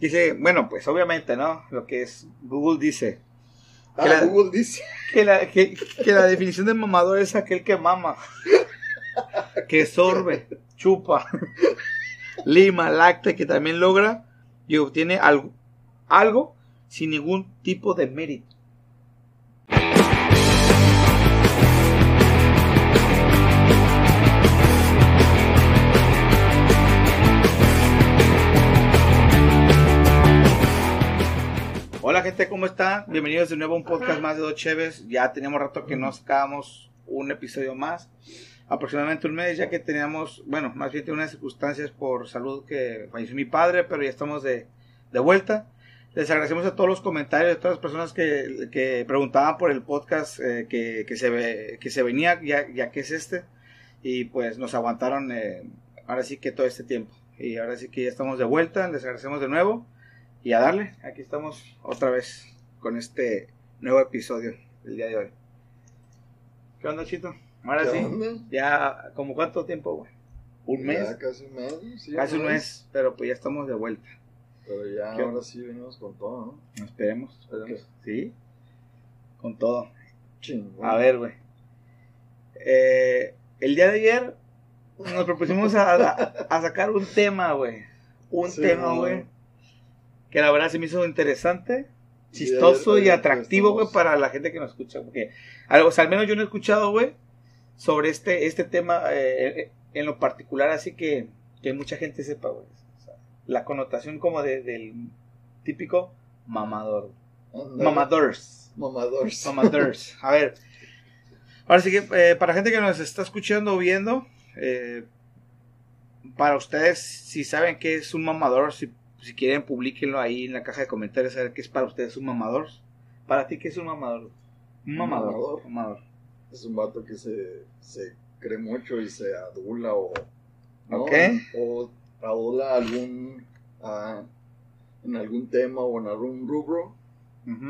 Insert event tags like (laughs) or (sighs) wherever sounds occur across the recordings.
Dice, bueno, pues obviamente, ¿no? Lo que es Google dice. Ah, Que la- Google dice. Que la, que, que la definición de mamador es aquel que mama, que sorbe, chupa, lima, lacta, que también logra y obtiene algo, algo sin ningún tipo de mérito. ¿Cómo están? Bienvenidos de nuevo a un podcast más de Dos Cheves. Ya teníamos rato que no sacábamos un episodio más. Aproximadamente un mes ya que teníamos, bueno, más bien unas circunstancias por salud que falleció mi padre, pero ya estamos de, de vuelta. Les agradecemos a todos los comentarios de todas las personas que, que preguntaban por el podcast eh, que, que, se ve, que se venía, ya, ya que es este. Y pues nos aguantaron eh, ahora sí que todo este tiempo. Y ahora sí que ya estamos de vuelta, les agradecemos de nuevo. Y a darle, aquí estamos otra vez con este nuevo episodio del día de hoy. ¿Qué onda, Chito? Ahora ¿Qué sí, onda? ya, ¿como cuánto tiempo, güey? ¿Un mes? Casi un mes. sí, Casi un mes, pero pues ya estamos de vuelta. Pero ya ¿Qué? ahora sí venimos con todo, ¿no? Esperemos, esperemos. Sí, con todo. Chingón. A ver, güey. Eh, el día de ayer nos propusimos a, a- a sacar un tema, güey. Un Sí, tema, güey. güey. Que la verdad se me hizo interesante, chistoso y ayer atractivo, güey, para la gente que nos escucha. Porque, al- o sea, al menos yo no he escuchado, güey, sobre este, este tema eh, en lo particular, así que, que mucha gente sepa, güey. O sea, la connotación como de- del típico mamador. Ándale. Mamadors. Mamadores. Mamadors. (laughs) A ver. Ahora sí que eh, para gente que nos está escuchando o viendo, eh, para ustedes, si saben qué es un mamador, si, si quieren, publiquenlo ahí en la caja de comentarios, a ver qué es para ustedes un mamador. Para ti, ¿qué es un mamador? Un mamador. Mamador. mamador. Es un vato que se, se cree mucho y se adula o. ¿no? O adula algún. ah, en algún tema o en algún rubro.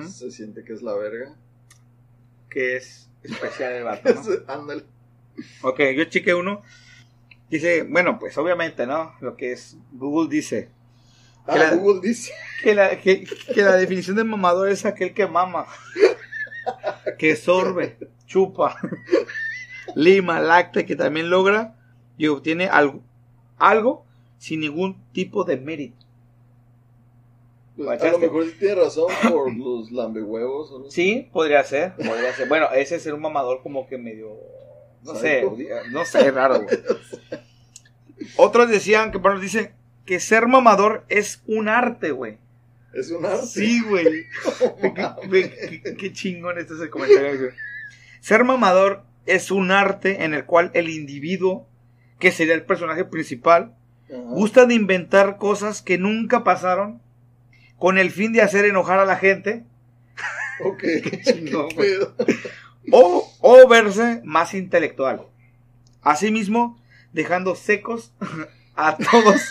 Se siente que es la verga. Que es especial el vato, ¿no? (laughs) Ándale. Ok, yo chequé uno. Dice, bueno, pues obviamente, ¿no? Lo que es Google dice Ah, Que la- Google dice. que la, que, que la definición de mamador es aquel que mama, que sorbe, chupa, lima, lacta, que también logra y obtiene algo, algo sin ningún tipo de mérito. Pues, a lo mejor sí tiene razón por los lambehuevos. o no. Sí, podría ser, podría ser. Bueno, ese es un mamador como que medio, no sé, no sé, raro. güey. (laughs) Otros decían que, bueno, dicen que ser mamador es un arte, güey. Es un arte. Sí, güey. (laughs) Qué, qué- qué chingón este es el comentario. güey. Ser mamador es un arte en el cual el individuo, que sería el personaje principal, gusta de inventar cosas que nunca pasaron con el fin de hacer enojar a la gente (laughs) Ok. chingón, ¿Qué güey. pedo? o, o verse más intelectual. Asimismo, dejando secos a todos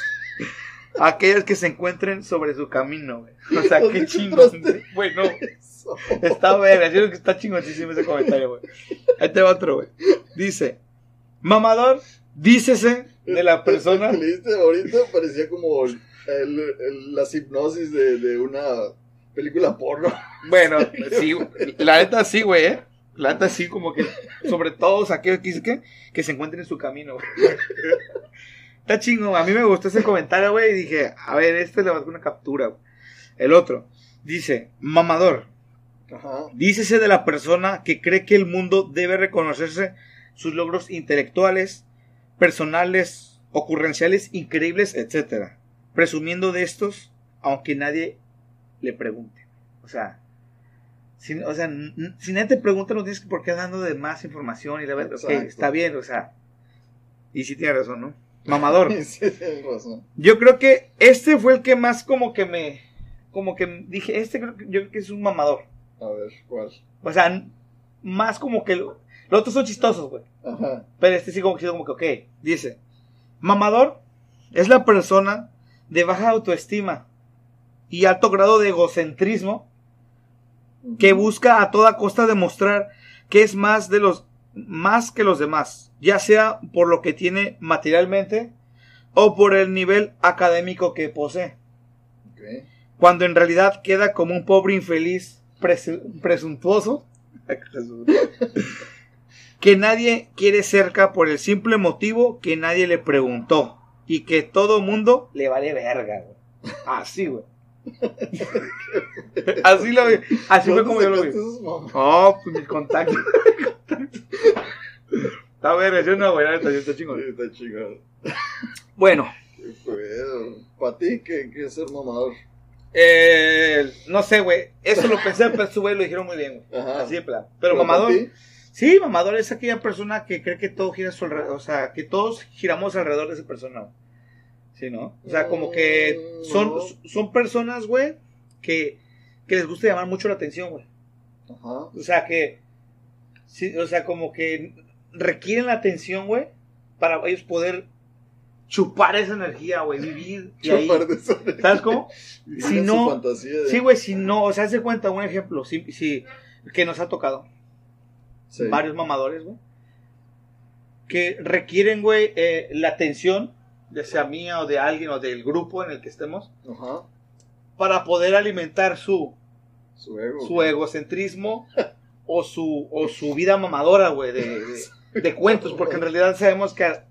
aquellos que se encuentren sobre su camino. güey. O sea, (laughs) ¿Dónde qué chingón. güey. Bueno, Eso. Está verga, yo creo que está chingoncísimo ese comentario, güey. Ahí te va otro, güey. Dice, mamador, dícese de la persona. (laughs) Le diste ahorita parecía como el- el- las hipnosis de, de una película porno. Bueno, (laughs) sí, la neta sí, güey, ¿eh? La neta sí, como que, sobre todo aquellos que, que, que se encuentren en su camino, güey. Está chingo, a mí me gustó ese comentario, güey, y dije, a ver, este le va a dar una captura, güey. El otro, dice, mamador, Ajá. Dícese de la persona que cree que el mundo debe reconocerse sus logros intelectuales, personales, ocurrenciales, increíbles, etc. Presumiendo de estos, aunque nadie le pregunte. O sea, si, o sea, si nadie te pregunta, no tienes por qué dando de más información y la verdad, ok, Exacto. está bien, o sea. Y sí tiene razón, ¿no? Mamador. (laughs) Sí, tienes razón. Yo creo que este fue el que más como que me, como que dije, este creo que, yo creo que es un mamador. A ver, ¿cuál? O sea, más como que... lo- Los otros son chistosos, güey. Ajá. Pero este sí como que, como que, ok. Dice, mamador es la persona de baja autoestima y alto grado de egocentrismo que busca a toda costa demostrar que es más de los más que los demás, ya sea por lo que tiene materialmente o por el nivel académico que posee. Cuando en realidad queda como un pobre infeliz presu- presuntuoso. (laughs) que nadie quiere cerca por el simple motivo que nadie le preguntó. Y que todo mundo le vale verga, güey. Así, güey. Así lo vi. Así fue ¿Dónde como yo lo vi. Oh, pues mis contactos. Está verga, yo no, güey, está chingón. Está chingado. Bueno. Para ti, ¿qué, qué es ser mamador? eh, no sé, güey. Eso lo pensé, pero su güey lo dijeron muy bien, güey. Así de plan. Pero ¿para mamador. Sí, mamador es aquella persona que cree que todo gira a su alrededor. O sea, que todos giramos alrededor de esa persona. Sí, ¿no? O sea, como que son, no. son personas, güey, que, que les gusta llamar mucho la atención, güey. Ajá. O sea, que. Sí, o sea, como que requieren la atención, güey, para ellos poder chupar esa energía, güey, vivir. ahí. Chupar de eso. ¿Sabes cómo? (laughs) Si no- fantasía Sí, güey, si no, o sea, de cuenta un ejemplo, sí, sí, que nos ha tocado. Sí. Varios mamadores, güey, que requieren, güey, eh, la atención, ya sea mía o de alguien o del grupo en el que estemos, Ajá. para poder alimentar su, Su ego. su egocentrismo (laughs) o su, o su vida mamadora, güey, de, de- de cuentos, porque en realidad sabemos que a,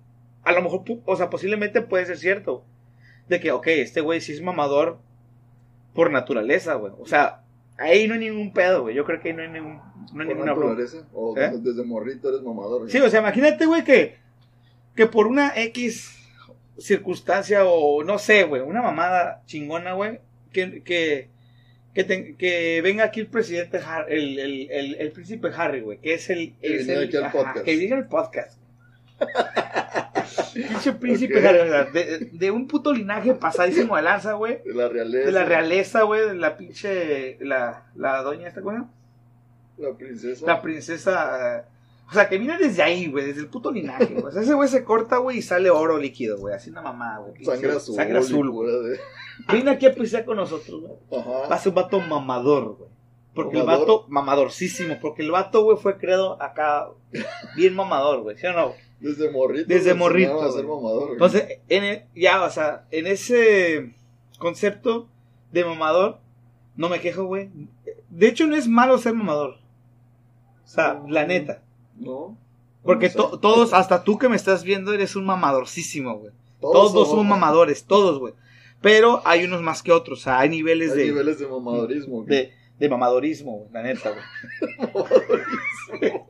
a lo mejor, o sea, posiblemente puede ser cierto, de que, ok, este güey sí es mamador por naturaleza, güey, o sea, ahí no hay ningún pedo, güey, yo creo que ahí no hay, ningún, no hay ¿Por ninguna naturaleza? ¿O ¿Eh? desde, morrito eres mamador? Sí, o sea, imagínate, güey, que, que por una X circunstancia o no sé, güey, una mamada chingona, güey, que, que, que, te- que venga aquí el presidente, Har- el, el, el, el príncipe Harry, güey, que es el... Que es el ajá, podcast. Que viniera al podcast. (laughs) Pinche príncipe. Harry, de, de un puto linaje pasadísimo de lanza, güey. De la realeza. De la realeza, güey, de la pinche... La, la doña esta, güey. La princesa. La princesa. O sea, que viene desde ahí, güey, desde el puto linaje, güey. O sea, ese güey se corta, güey, y sale oro líquido, güey. Así una mamá, güey. Sangre azul. Sangre azul, güey. Viene aquí a pisar con nosotros, güey. Va a Ajá. ser un vato mamador, güey. Porque el vato, mamadorcísimo. Porque el vato, güey, fue creado acá bien mamador, güey. ¿Sí o no? Desde morrito. Desde morrito, A ser mamador. güey. Entonces, en el- ya, o sea, en ese concepto de mamador, no me quejo, güey. De hecho, no es malo ser mamador. O sea, la neta. No. Porque No sé. to- todos, hasta tú que me estás viendo, eres un mamadorcísimo, güey. Todos, son mamadores, todos, güey. Pero hay unos más que otros, o sea, hay niveles Hay de, niveles de mamadorismo. güey. de, de mamadorismo, güey, la neta, güey. (laughs)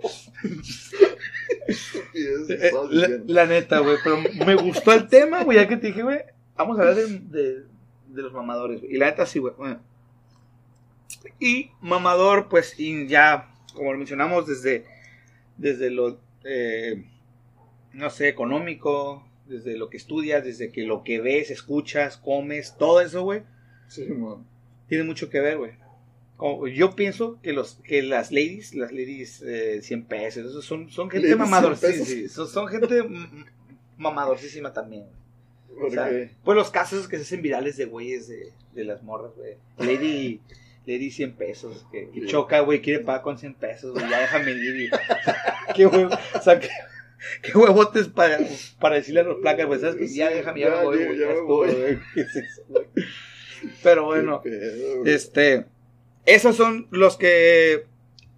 La, la neta, güey, pero me gustó el tema, güey, ya que te dije, güey, vamos a hablar de, de- de los mamadores, güey. Y la neta sí, güey. bueno. Y mamador, pues, y ya, como lo mencionamos, desde, desde lo, eh, no sé, económico, desde lo que estudias, desde que lo que ves, escuchas, comes, todo eso, güey, Sí, tiene mucho que ver, güey. Yo pienso que los que las ladies, las ladies eh, 100 pesos, esos son, son gente Ladies mamador, 100 sí, pesos. sí, son, son gente mamadorcísima también. güey. O ¿Por sea, pues los casos que se hacen virales de güeyes de, de las morras, güey. Lady, lady 100 pesos, que, choca, güey, quiere pagar con 100 pesos, güey, ya déjame ir. (laughs) qué huevo, o sea, qué, qué huevotes para, para decirle a los placas, güey, ¿sabes? Ya déjame, ya, ya, me voy, ya, güey, ya ya me estuvo, voy. güey. ¿Qué es eso, güey? Pero bueno, pedo, este, esos son los que,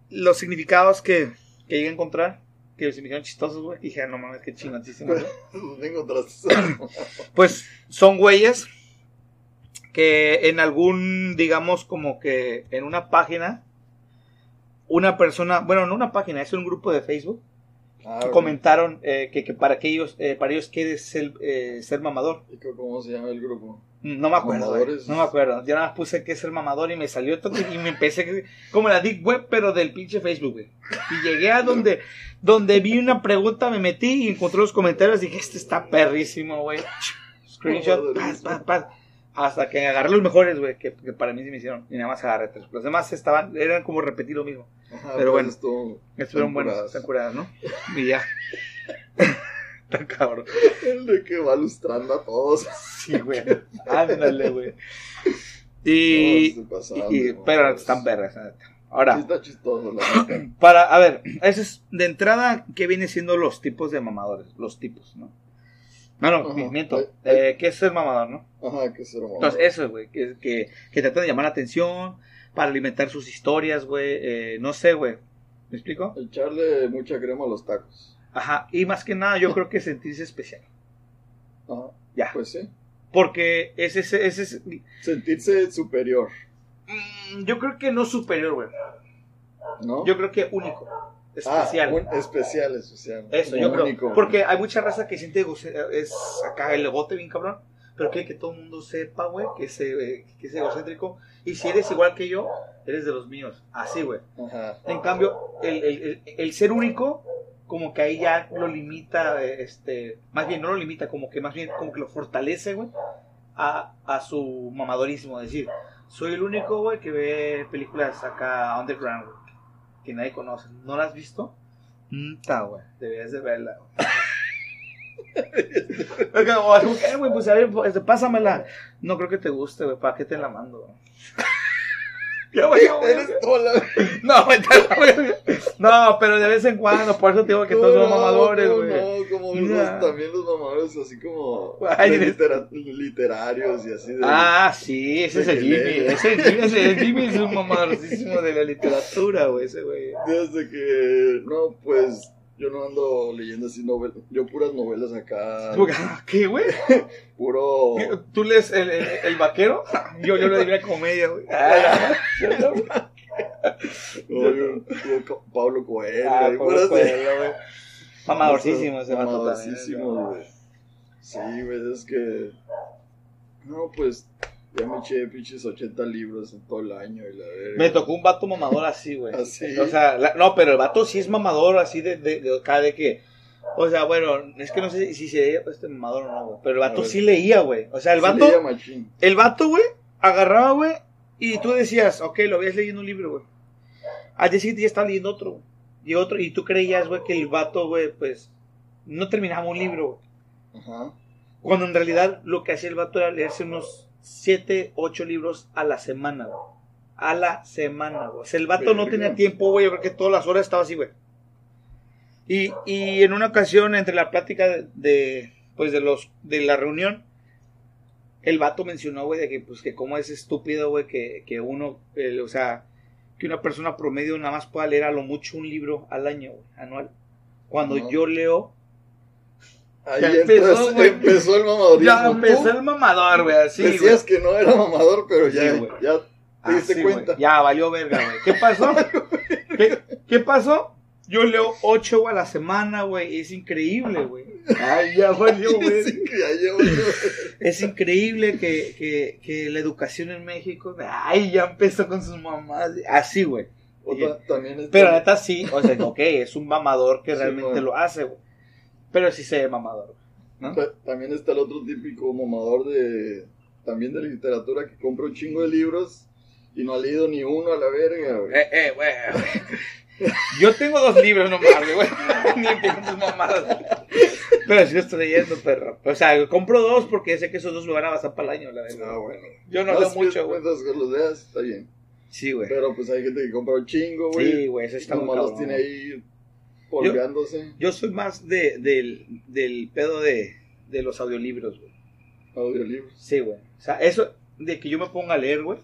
los significados que, que llegué a encontrar, que se me hicieron chistosos, güey. Dije, ah, no mames, qué chingoncísimo. (laughs) Pues son güeyes que en algún, digamos, como que en una página, una persona, bueno, no una página, es un grupo de Facebook, Ah, que comentaron eh, que, que para que ellos, eh, para ellos quiere ser, eh, ser mamador. ¿Y ¿Cómo se llama el grupo? No me acuerdo, no me acuerdo. Yo nada más puse que es el mamador y me salió todo y me empecé como la deep web, pero del pinche Facebook, güey. Y llegué a donde, donde vi una pregunta, me metí y encontré los comentarios y dije, este está perrísimo, güey. (laughs) Screenshot, paz, paz, paz. Hasta que agarré los mejores, güey, que, que para mí se me hicieron. Y nada más agarré tres. Los demás estaban, eran como repetir lo mismo. Ajá, Pero bueno. esto- Estuvieron buenos, curadas. están curadas, ¿no? (laughs) Y ya. (laughs) Está cabrón. El de que va lustrando a todos. Sí, güey. Ándale, güey. (laughs) Y, No, pasaron y- de pero mamadas. están vergas, la neta. Sí, Ahora, está chistoso, la (clears throat) para, a ver, eso es de entrada, ¿qué viene siendo los tipos de mamadores? Los tipos, ¿no? No, no, Ajá. miento. Ay, Eh, ¿Qué es ser mamador, no? Ajá, que ser mamador. Entonces, eso, güey, que, que, que tratan de llamar la atención para alimentar sus historias, güey. eh, no sé, güey. ¿Me explico? Echarle mucha crema a los tacos. Ajá. Y más que nada, yo creo que sentirse especial. Ajá, Ya. pues sí. Porque ese, ese, ese es. Sentirse superior, mm, Yo creo que no superior, güey. ¿no? Yo creo que único. Especial. Ah, un- especial, especial. Eso, yo creo. único. Porque hay mucha raza que siente es acá el egote bien cabrón, pero quiere que todo el mundo sepa, güey, que, es, eh, que es egocéntrico. Y si eres igual que yo, eres de los míos. Así, güey. En cambio, el, el- el- el ser único, como que ahí ya lo limita, este, más bien no lo limita, como que más bien como que lo fortalece, güey, a, a su mamadorismo. Es decir, soy el único, güey, que ve películas acá underground, güey, que nadie conoce. ¿No las has visto? Mm, Está, güey, deberías de verla, güey. (laughs) Oiga, güey, pues a ver, pues, pásamela. No creo que te guste, güey, ¿para qué te la mando? Ya, güey, ya, güey. Eres toda la- No, (laughs) no, pero de vez en cuando, por eso te digo que todos son No, mamadores, no, güey. No, como Ya. los- también los mamadores así como Ay, litera- literarios y así de... Ah, sí, ese es el Jimmy. Ese es el Jimmy, ese- el Jimmy es un mamadorcísimo de la literatura, güey, ese güey. Desde que, no, pues, yo no ando leyendo así novelas, yo puras novelas acá, ¿Qué, güey? (laughs) puro... ¿Tú lees el, el, el vaquero? Yo, yo le diría comedia, güey. Ah, no, Pablo Coelho, Ah, Pablo Coelho, güey. Mamadorcísimo ese Mamadorcísimo, güey. Sí, güey, es que... No, pues, ya me eché pinches 80 libros en todo el año y la verga. Me tocó un vato mamador así, güey. (laughs) Así. O sea, la- no, pero el vato sí es mamador, así de, de, de acá de que. O sea, bueno, es que no sé si se leía este mamador o no, güey. Pero el vato sí leía, güey. O sea, el Sí vato. leía machín. El vato, güey, agarraba, güey, y tú decías, ok, lo habías leyendo un libro, güey. Al día siguiente ya estaba leyendo otro, güey. Y otro, y tú creías, güey, que el vato, güey, pues, no terminaba un libro, güey. Ajá. Cuando en realidad lo que hacía el vato era leerse unos 7, 8 libros a la semana, güey. A la semana, güey. O sea, el vato no tenía tiempo, güey. Yo creo que todas las horas estaba así, güey. Y, y en una ocasión, entre la plática de, de, pues, de los, de la reunión, el vato mencionó, güey, de que, pues, que cómo es estúpido, güey, que, que uno, o sea, que una persona promedio nada más pueda leer a lo mucho un libro al año, güey, anual. Cuando No. yo leo, Ahí Ya empezó, empezó, güey. empezó el mamadorismo. ya empezó el mamador, güey, así, güey. Decías que no era mamador, pero ya, Sí, güey. ya te diste Así, cuenta. Ya, valió verga, güey. ¿Qué pasó? (laughs) ¿Qué, qué pasó? Yo leo ocho a la semana, güey. Es increíble, güey. Ay, ya (laughs) valió, güey. Es increíble que, que, que la educación en México. Ay, ya empezó con sus mamás. Así, güey. Pero neta sí. O sea, ok, es un mamador que realmente lo hace, güey. Pero sí se ve mamador. ¿no? Ta- También está el otro típico mamador de también de literatura que compra un chingo de libros y no ha leído ni uno a la verga, güey. Eh, eh, güey. (laughs) Yo tengo dos libros nomás, güey. (laughs) Ni tus mamadas. Pero sí lo estoy leyendo, perro. O sea, compro dos porque sé que esos dos me van a bastar para el año, la verdad. Ah, bueno. Yo no leo si mucho, güey. Que los leas, está bien. Sí, güey. Pero pues hay gente que compra un chingo, güey. Sí, güey, eso está muy Nomás los tiene ahí polveándose. Yo soy más de, del, del pedo de, de los audiolibros, güey. Audiolibros. Sí, güey. O sea, eso de que yo me ponga a leer, güey.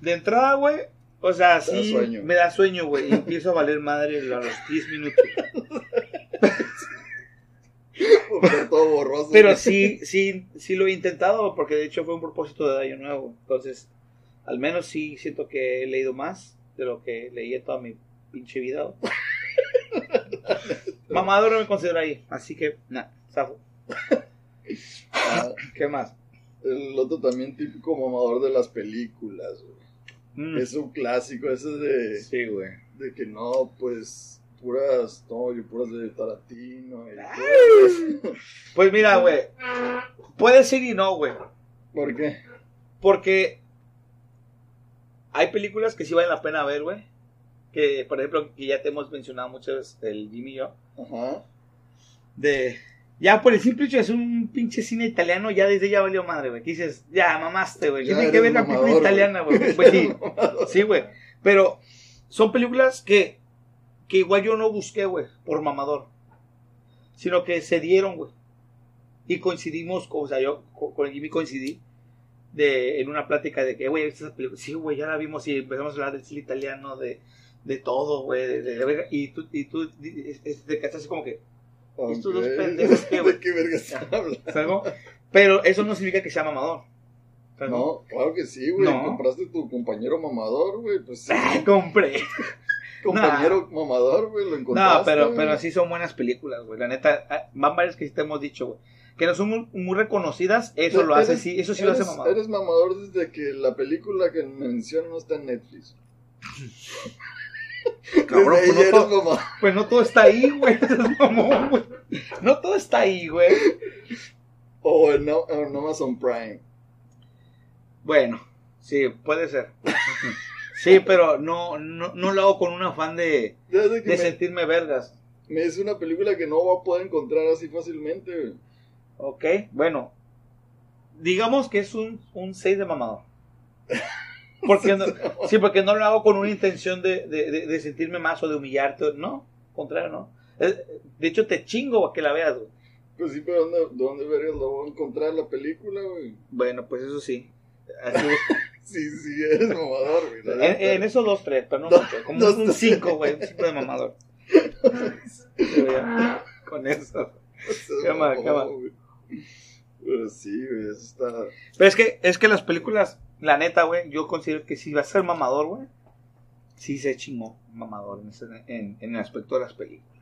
De entrada, güey. O sea, da sí me da sueño, güey. Y empiezo a valer madre a los 10 minutos. (laughs) Todo borroso. Pero güey. sí, sí, sí lo he intentado porque de hecho fue un propósito de año nuevo. Entonces, al menos sí siento que he leído más de lo que leí en toda mi pinche vida. (laughs) Mamador no me considero ahí, así que, nada, zafo. Ah, ¿Qué más? el otro también típico mamador de las películas, güey. Mm, Es un clásico ese de, Sí, güey. de que no, pues puras, no, yo puras de Tarantino. Y puras- Pues mira, (laughs) güey. Puede ser y no, güey. ¿Por qué? Porque hay películas que sí valen la pena ver, güey. Que, por ejemplo, que ya te hemos mencionado muchas veces, el Jimmy y yo. Ajá. de ya por el simple hecho de ser un pinche cine italiano ya desde ya valió madre güey que dices ya mamaste güey tiene que ver la película italiana güey. pues sí (laughs) sí güey pero son películas que que igual yo no busqué güey por mamador sino que se dieron güey Y coincidimos, o sea, yo co- con Jimmy coincidí de, en una plática de que, güey. Sí, güey, ya la vimos y empezamos a hablar del cine italiano, de, de todo, güey. De, de- de- y tú, y tú es- es- te quedaste así como que, Estos dos pendejos. (laughs) ¿De qué verga se habla? ¿sabes cómo? Pero eso no significa que sea mamador. No, claro que sí, güey. No. Compraste tu compañero mamador, güey. Pues sí. Ah, compré. (laughs) compañero mamador, güey. Lo encontraste. No, pero, pero sí son buenas películas, güey. La neta, ah, van varias que te hemos dicho, güey. Que no son muy, muy reconocidas, eso lo hace, Eres- sí, eso sí lo hace mamador. Eres mamador desde que la película que menciono no está en Netflix. (laughs) (laughs) Cabrón, pues no, todo, pues no todo está ahí, (laughs) güey. No todo está ahí, güey. O en, O- en Amazon Prime. Bueno, sí, puede ser. (laughs) Sí, pero no, no, no lo hago con un afán de, de me, sentirme vergas. me es una película que no va a poder encontrar así fácilmente, güey. Ok, bueno. Digamos que es un, un 6 de mamador. Porque (laughs) no, sí, porque no lo hago con una intención de, de, de- de sentirme más o de humillarte. No, contrario, no. Es- De hecho, te chingo a que la veas, güey. Pues sí, pero ¿dónde, dónde vergas la voy a encontrar la película, güey? Bueno, pues eso sí. Así, (laughs) Sí, sí, eres mamador, güey. en, esos dos, tres, pero no (laughs) Dos- mucho. Como dos- un 5, güey. Un 5 de mamador. Con eso. Estás qué mal, mamón, qué mal. güey. Pero sí, güey, eso está... Pero es que, es que las películas, la neta, güey, yo considero que si va a ser mamador, güey, sí se chingó mamador en, ese- en, en el aspecto de las películas.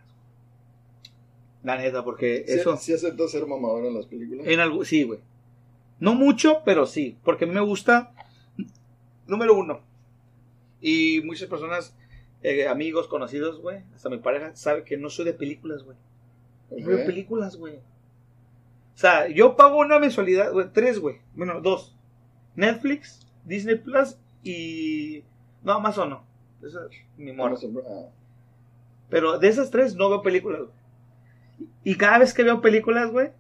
La neta, porque ¿Sí, eso... ¿Sí aceptas ser mamador en las películas? En algo, sí, güey. No mucho, pero sí. Porque a mí me gusta, número uno. Y muchas personas, eh, amigos, conocidos, güey, hasta mi pareja, sabe que no soy de películas, güey. No veo Ok. películas, güey. O sea, yo pago una mensualidad, güey, tres, güey. Bueno, dos. Netflix, Disney Plus y... No, Amazon no. Esa es mi morra. Ah. Pero de esas tres no veo películas, güey. Y cada vez que veo películas, güey,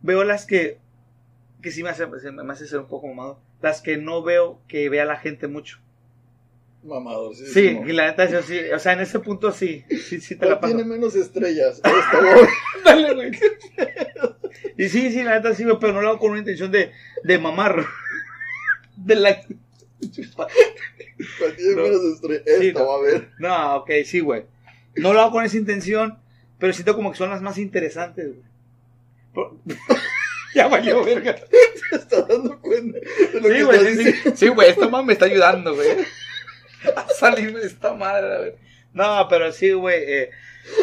veo las que... Que sí me hace, me hace ser un poco mamado. Las que no veo que vea la gente mucho. Mamador, sí. Sí, como- y la neta, yo sí. O sea, en ese punto sí. Sí, sí te la ¿Cuál paso. tiene menos estrellas? (laughs) Güey. (laughs) Dale, güey. Y sí, sí, la neta sí, pero no lo hago con una intención de, de mamar. (laughs) De la... ¿Cuál tiene No. menos estrellas? Sí, no. va a ver. No, ok, sí, güey. No lo hago con esa intención, pero siento como que son las más interesantes, güey. Ya valió, verga. ¿Te estás dando cuenta de lo Sí, que güey, sí? Sí, güey, esta mamá me está ayudando, güey. (laughs) A salirme de esta madre, güey. No, pero sí, güey. eh,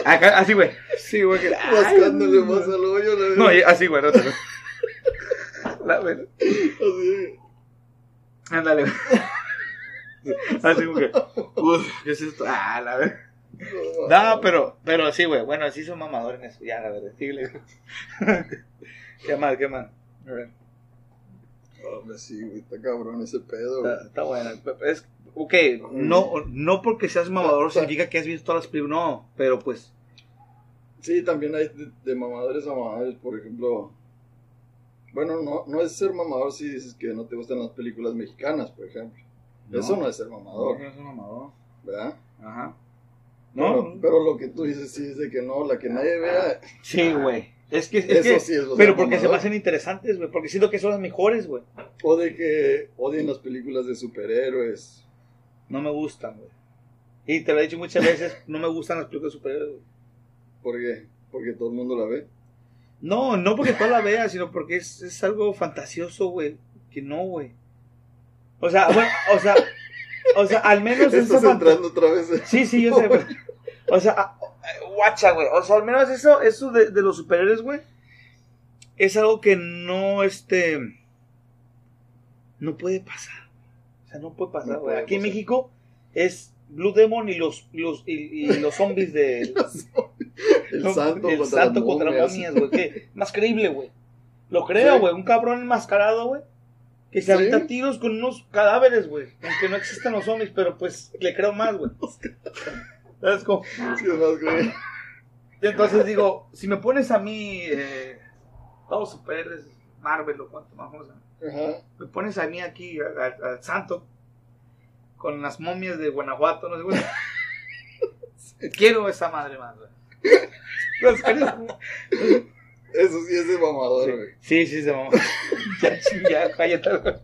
acá, así, güey. Sí, güey. que- Rascándole más al hoyo. La No, verdad. y- así, güey, no La verdad. Así. Ándale, güey. Así, güey. ¿qué es esto? Ah, la verdad. No, pero, pero sí, güey. Bueno, sí son mamadores en eso. Ya, la verdad. Síguele. (laughs) ¿Qué más? ¿Qué más? A ver. Hombre, sí, güey, está cabrón ese pedo, Está, güey. está bueno. Es, ok, no, no porque seas mamador (laughs) significa que has visto todas las películas. No, pero pues. Sí, también hay de, de mamadores a mamadores, por ejemplo. Bueno, no, no es ser mamador si dices que no te gustan las películas mexicanas, por ejemplo. Eso no es ser mamador, No, no es un mamador. ¿verdad? Ajá. Pero, No, pero lo que tú dices sí es de que no, la que nadie vea, sí, güey. Es que, es eso que- sí es lo pero porque se me hacen interesantes, güey. Porque siento que son las mejores, güey. O de que odien las películas de superhéroes. No me gustan, güey. Y te lo he dicho muchas veces, no me gustan las películas de superhéroes. güey. ¿Por qué? Porque todo el mundo la ve. No, no porque tú la veas, sino porque es, es algo fantasioso, güey. Que no, güey. O sea, bueno, o sea, o sea, al menos (laughs) Estás entrando otra vez. en- Sí, sí, yo sé. (laughs) O sea, ah, guacha, güey. O sea, al menos eso, eso de, de los superhéroes, güey, es algo que no, este, no puede pasar. O sea, no puede pasar, güey. Aquí en. México es Blue Demon y los, los, y, y los zombies de... (laughs) El No, santo el contra santo contra momias. güey. Más creíble, güey. Lo creo, Sí. güey. Un cabrón enmascarado, güey. Que se Sí. avienta tiros con unos cadáveres, güey. Aunque no existan los zombies, pero pues le creo más, güey. Sí, es güey. Y entonces digo, si me pones a mí, eh, todos superhéroes, Marvel o cuánto más, vamos a- Ajá. me pones a mí aquí, al santo, con las momias de Guanajuato, no sé, güey. (laughs) Quiero esa madre más, güey. Eso sí es de mamador, güey. Sí, sí, se mamó. (laughs) ya, ya, cállate, güey.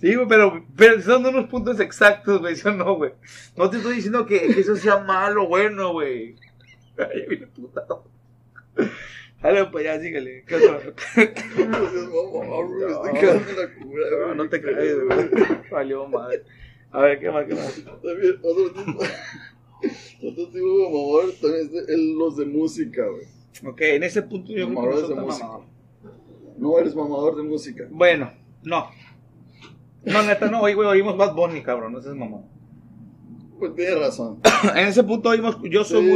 Sí, güey, pero, pero son unos puntos exactos, güey. Eso no, güey. No te estoy diciendo que, que eso sea malo o bueno, güey. Ay, viene putado. Dale, pues ya, síguele. ¿Qué? No mamador. No. Te crees, güey. Valió madre. A ver, ¿qué más, qué más? También, otro tipo. (laughs) Otro tipo de mamador también es los de música, güey. Ok, en ese punto yo soy de música. mamador. No eres mamador de música. Bueno, no. No, neta, no, hoy, güey, oímos Bad Bunny, cabrón, no seas mamón. Pues tienes razón. (coughs) En ese punto oímos, yo soy Sí,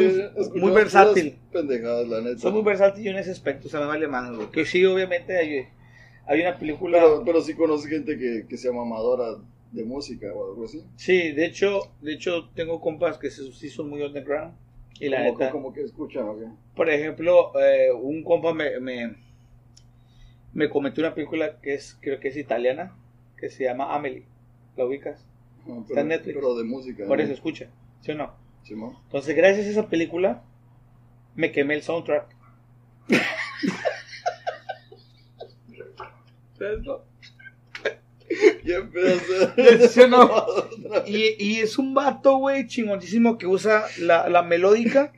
muy, muy versátil. Pendejadas, la neta. Soy muy versátil yo en ese aspecto, o sea, me vale más, güey. Que sí, obviamente hay, hay una película. Pero, pero sí conoces gente que, que sea mamadora de música o algo así. Sí, de hecho, de hecho tengo compas que se- sí son muy underground. Y la como, neta, como que escuchan, ¿o qué? por ejemplo, eh, un compa me, me, me comentó una película que es, creo que es italiana, que se llama Amelie. ¿La ubicas? No, Está en pero, Netflix. pero de música. Por ¿no? eso, escucha. ¿Sí o no? Simón. Entonces, gracias a esa película, me quemé el soundtrack. ¿Sabes, no? ¿Qué empieza ¿Sí o no? Y, y es un vato, güey, chingoncísimo que usa la, la melódica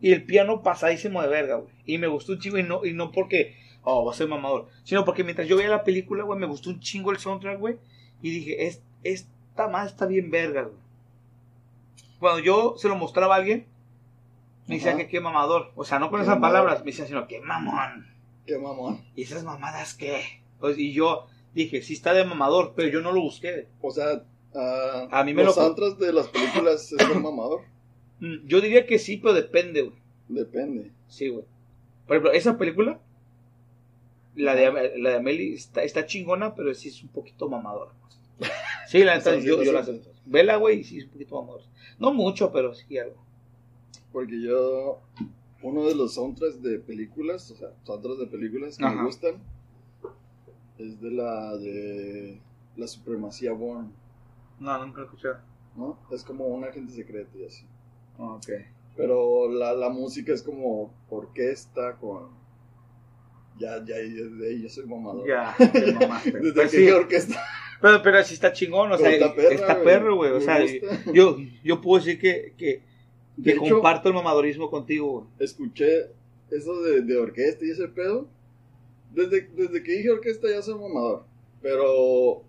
y el piano pasadísimo de verga, güey. Y me gustó un chingo y no, y no porque, oh, va a ser mamador, sino porque mientras yo veía la película, güey, me gustó un chingo el soundtrack, güey. Y dije, es, esta más está bien verga, güey. Cuando yo se lo mostraba a alguien, me decía Ajá. que qué mamador. O sea, no con Qué esas mamador. palabras, me decía, sino que mamón. Qué mamón. ¿Y esas mamadas qué? Pues, y yo dije, sí está de mamador, pero yo no lo busqué. O sea, ah, A mí me los lo- soundtracks de las películas es un mamador. Mm, Yo diría que sí, pero depende, güey. Depende. Sí, güey. Por ejemplo, esa película, la de, la de Amelie, está, está chingona, pero sí es un poquito mamadora. Sí, la neta, yo, yo la acepto. Vela, güey, y sí es un poquito mamadora. No mucho, pero sí algo. Porque yo, uno de los soundtracks de películas, o sea, soundtracks de películas que Ajá. me gustan, es de la de La Supremacía Born, No, nunca lo escuché. ¿no? Es como un agente secreto y así. Ok. Pero la, la música es como orquesta con... Ya, ya, ya, de ahí yo soy mamador. Ya, te (laughs) mamaste. Desde Pero, que sí, dije orquesta. pero, pero sí está chingón, o sea, está perra, está güey. perro, güey. O sea, gusta. yo, yo puedo decir que, que, De que hecho- comparto el mamadorismo contigo, güey. escuché eso de, de orquesta y ese pedo. Desde, desde que dije orquesta ya soy mamador. Pero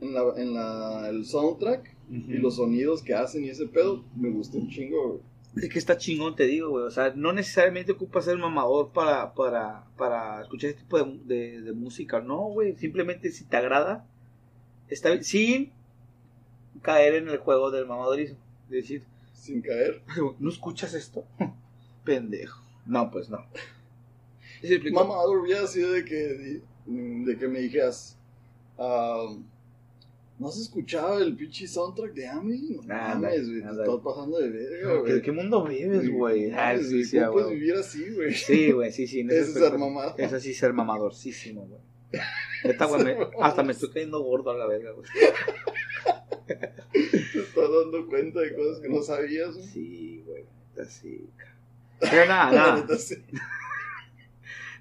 en, la, en la, el soundtrack y los sonidos que hacen y ese pedo, me gustó un chingo. güey. Es que está chingón, te digo, güey. O sea, no necesariamente ocupa ser mamador para, para, para escuchar este tipo de, de- de música. No, güey. Simplemente si te agrada, está bien. Sin caer en el juego del mamadorismo. Es decir, Sin caer. (laughs) ¿no escuchas esto? (laughs) Pendejo. No, pues no. Mamador hubiera sido de que, de que me dijeras, ah, ¿no has escuchado el pinche soundtrack de Ami? No mames, güey, estás pasando de verga, ¿Qué, güey. qué mundo vives, güey? Ah, sí, ¿Cómo ah, puedes vivir así, güey? Sí, güey, sí, sí. Ese es ser mamado. Eso sí, ser mamadorcísimo, güey. Neta, güey, (laughs) me- hasta me estoy cayendo gordo a la verga, güey. (laughs) Te estás dando cuenta de cosas que no sabías, güey. Sí, güey. neta, Sí, cabrón. Pero nada, (laughs) nada.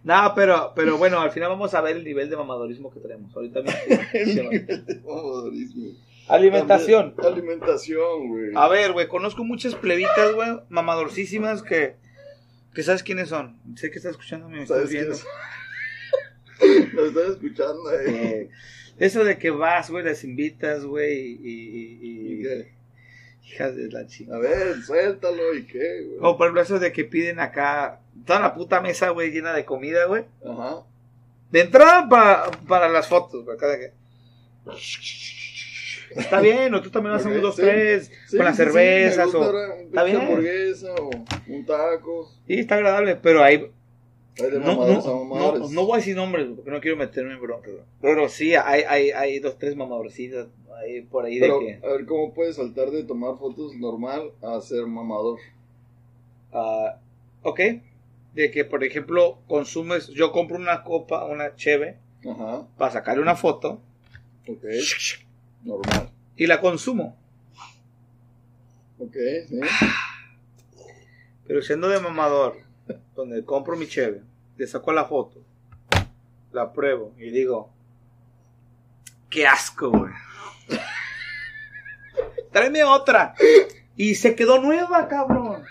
Nada, pero, pero bueno, al final vamos a ver el nivel de mamadorismo que tenemos. Ahorita mismo. (laughs) El nivel de mamadorismo. Alimentación. Alimentación, güey. A ver, güey, conozco muchas plebitas, güey, mamadorcísimas que, que sabes quiénes son. Sé que estás escuchando, me estás ¿Sabes viendo. (laughs) Lo están escuchando, eh. Eh, eso de que vas, güey, las invitas, güey, y, y, y- ¿Y qué? hijas de la chica. A ver, suéltalo y qué, güey. O por ejemplo, eso de que piden acá toda la puta mesa, güey, llena de comida, güey. Ajá. De entrada pa- para las fotos, güey, de que... Está bien, o tú también hacemos Ok, dos, sí. tres, Sí, con las sí, cervezas, o... Está bien. hamburguesa o un taco. Sí, está agradable, pero hay... Hay de No, mamadores a no, mamadores. no, no voy a decir nombres, porque no quiero meterme en bronca. Pero sí, hay, hay, hay dos, tres mamadorcitas ahí por ahí Pero, de que... a ver, ¿cómo puedes saltar de tomar fotos normal a ser mamador? ah, ok, de que, por ejemplo, consumes... Yo compro una copa, una cheve, Ajá, para sacarle una foto, ok. Normal. y la consumo. Ok, sí. (sighs) Pero siendo de mamador, donde compro mi cheve, le saco la foto, la pruebo y digo, qué asco, güey. (laughs) Tráeme otra. Y se quedó nueva, cabrón.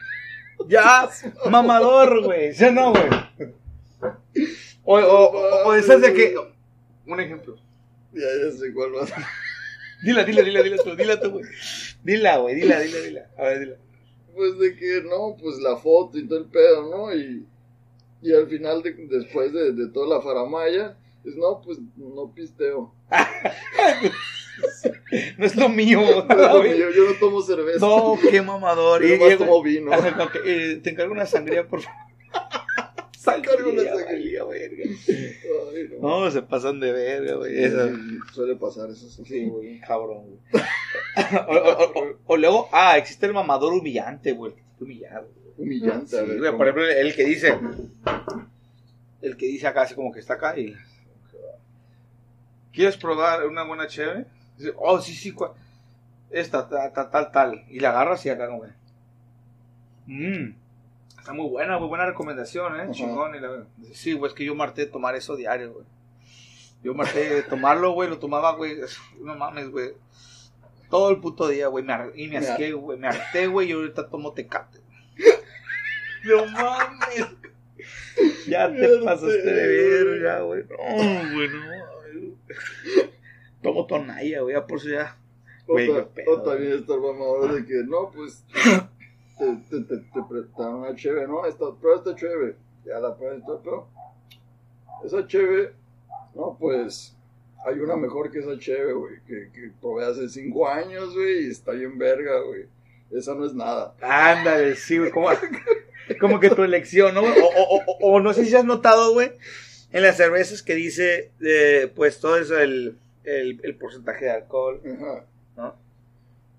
Ya, mamador, güey. ¿Sí o no, güey? O, o, o, o esas de que. Un ejemplo. Ya, ya sé cuál va a ser. Dila, dila, dila, dila tú, dila tú, güey. Dila, güey, dila, dila, dila. A ver, dila. Pues de que no, pues la foto y todo el pedo, ¿no? Y, y al final, de, después de, de toda la faramaya, es no, pues no pisteo. (laughs) (laughs) No es lo mío, (laughs) yo, güey. yo no tomo cerveza. No, qué mamador. (laughs) Yo Y- tomo vino. Que, eh, te encargo una sangría, por favor. Encargo una Sangría, sangría. güey, verga. Ay, no. No, se pasan de verga, güey. Eso. Suele pasar eso. Sí, Sí, güey. cabrón, güey. o, o- o- o luego, ah, existe el mamador humillante, güey. humillado. Humillante, a Sí, ver. güey, por ejemplo, el que dice, el que dice acá, así como que está acá y. ¿Quieres probar una buena chévere? Dice, oh, sí, sí, cua- esta, tal, tal, tal, tal. Y la agarras y acá, como que. Mmm, está muy buena, muy buena recomendación, ¿eh? Ajá. Chingón. Y la, dice, sí, güey, es que yo marté de tomar eso diario, güey. Yo marté de tomarlo, güey, lo tomaba, güey. No mames, güey. Todo el puto día, güey. Y me asqué, güey. Me harté, güey, y ahorita tomo tecate. (laughs) No mames. Ya te pasaste de güey. verga, güey. No, güey, no. Tomo tonalla, güey. ya Por eso ya. O, Güey, ta- qué pedo, o también está el mamador de que, no, pues, te, te, te, te prestan una cheve, ¿no? Esta, prueba esta cheve. Ya la pruebas y todo, pero esa cheve, no, pues, hay una mejor que esa cheve, güey, que, que probé hace cinco años, güey, y está bien verga, güey. Esa no es nada. Ándale, sí, güey. Como, como que tu elección, ¿no? O, o, o, o no sé si has notado, güey, en las cervezas que dice, eh, pues todo eso, el, el, el porcentaje de alcohol, Ajá. ¿no?